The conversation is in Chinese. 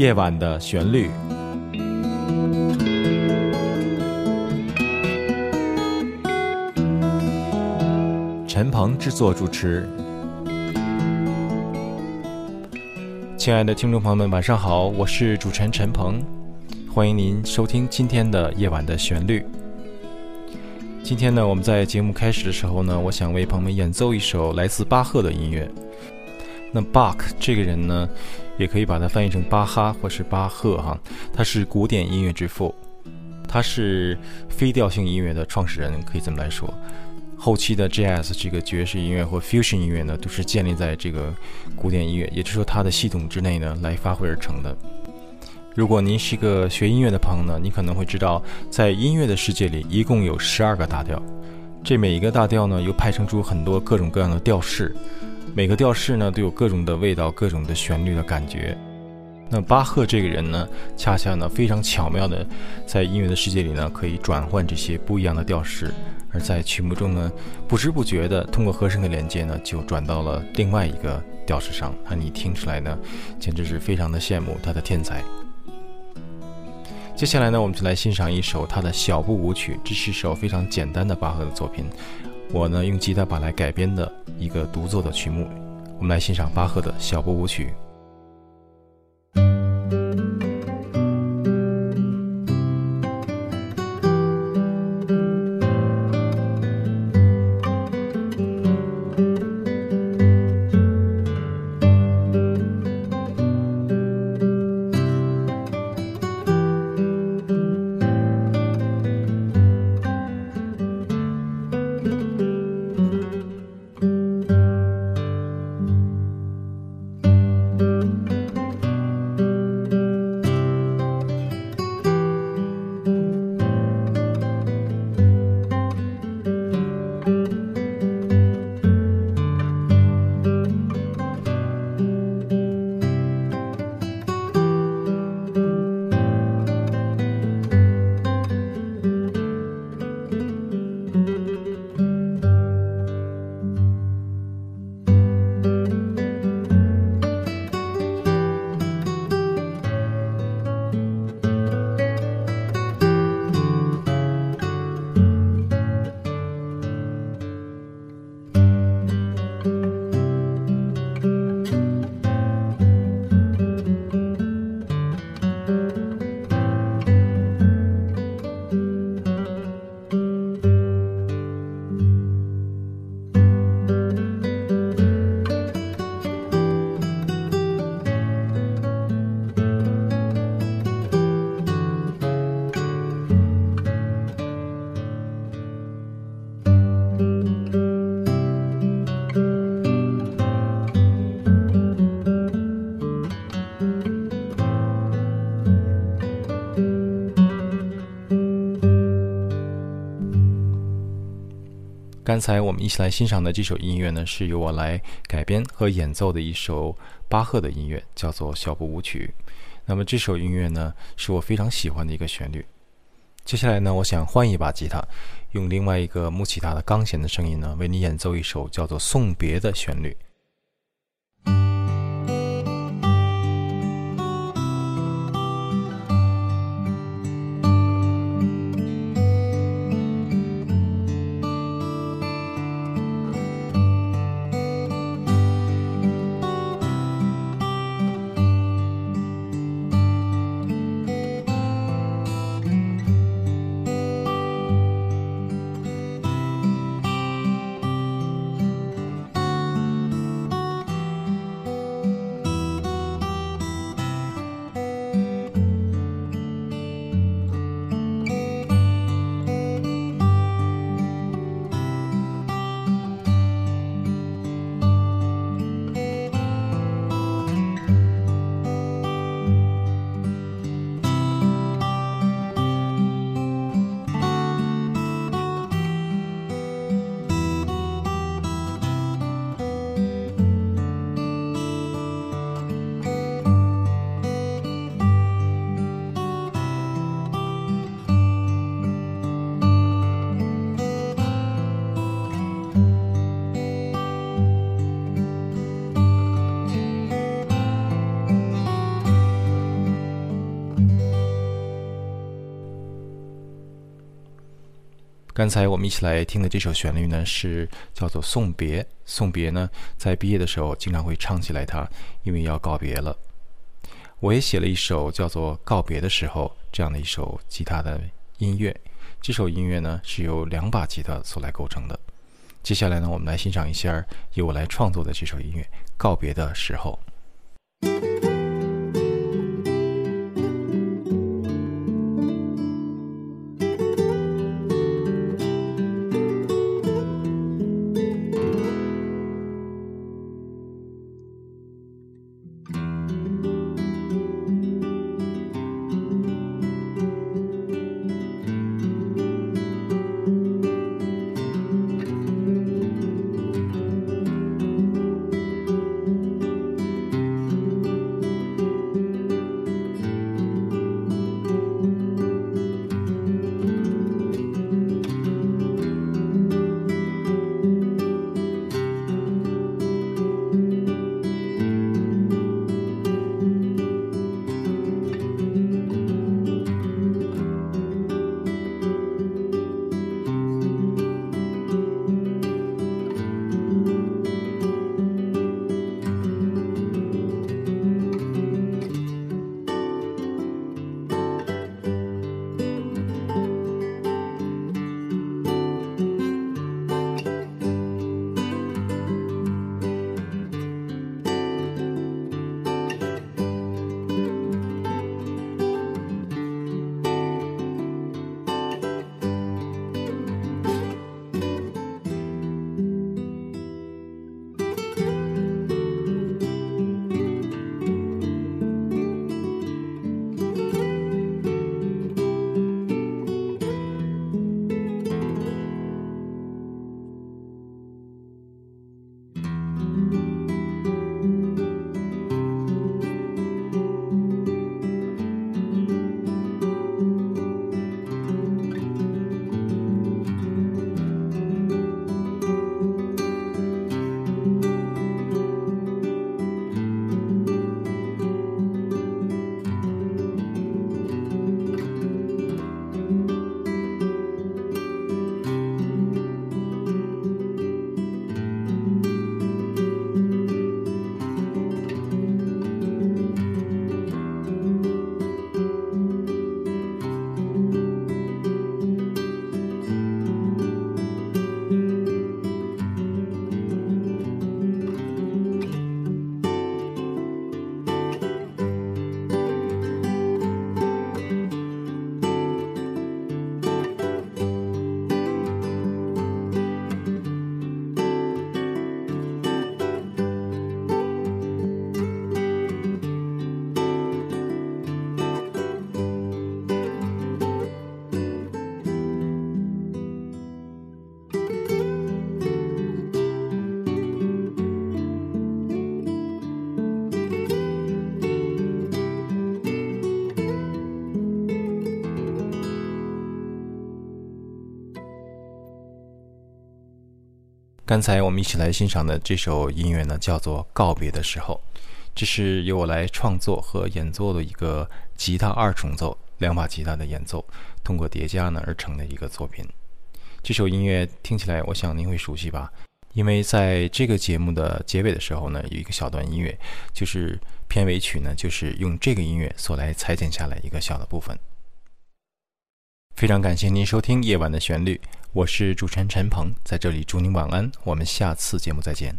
夜晚的旋律。陈鹏制作主持。亲爱的听众朋友们，晚上好，我是主持人陈鹏，欢迎您收听今天的夜晚的旋律。今天呢，我们在节目开始的时候呢，我想为朋友们演奏一首来自巴赫的音乐。那 Bach 这个人呢，也可以把它翻译成巴哈或是巴赫哈，他是古典音乐之父，他是非调性音乐的创始人，可以这么来说。后期的 Jazz 这个爵士音乐或 Fusion 音乐呢，都是建立在这个古典音乐，也就是说它的系统之内呢来发挥而成的。如果您是一个学音乐的朋友呢，你可能会知道，在音乐的世界里，一共有十二个大调，这每一个大调呢，又派生出很多各种各样的调式，每个调式呢都有各种的味道、各种的旋律的感觉。那巴赫这个人呢，恰恰呢非常巧妙的，在音乐的世界里呢，可以转换这些不一样的调式。而在曲目中呢，不知不觉的通过和声的连接呢，就转到了另外一个调式上。那你听出来呢，简直是非常的羡慕他的天才。接下来呢，我们就来欣赏一首他的小步舞曲。这是一首非常简单的巴赫的作品，我呢用吉他把来改编的一个独奏的曲目。我们来欣赏巴赫的小步舞曲。刚才我们一起来欣赏的这首音乐呢，是由我来改编和演奏的一首巴赫的音乐，叫做小步舞曲。那么这首音乐呢，是我非常喜欢的一个旋律。接下来呢，我想换一把吉他，用另外一个木吉他的钢弦的声音呢，为你演奏一首叫做送别的旋律。刚才我们一起来听的这首旋律呢，是叫做《送别》。送别呢，在毕业的时候经常会唱起来它，因为要告别了。我也写了一首叫做《告别的时候》这样的一首吉他的音乐。这首音乐呢，是由两把吉他所来构成的。接下来呢，我们来欣赏一下由我来创作的这首音乐《告别的时候》。刚才我们一起来欣赏的这首音乐呢，叫做《告别的时候》，这是由我来创作和演奏的一个吉他二重奏，两把吉他的演奏通过叠加呢而成的一个作品。这首音乐听起来，我想您会熟悉吧？因为在这个节目的结尾的时候呢，有一个小段音乐，就是片尾曲呢，就是用这个音乐所来裁剪下来一个小的部分。非常感谢您收听《夜晚的旋律》，我是主持人陈鹏在这里祝您晚安我们下次节目再见。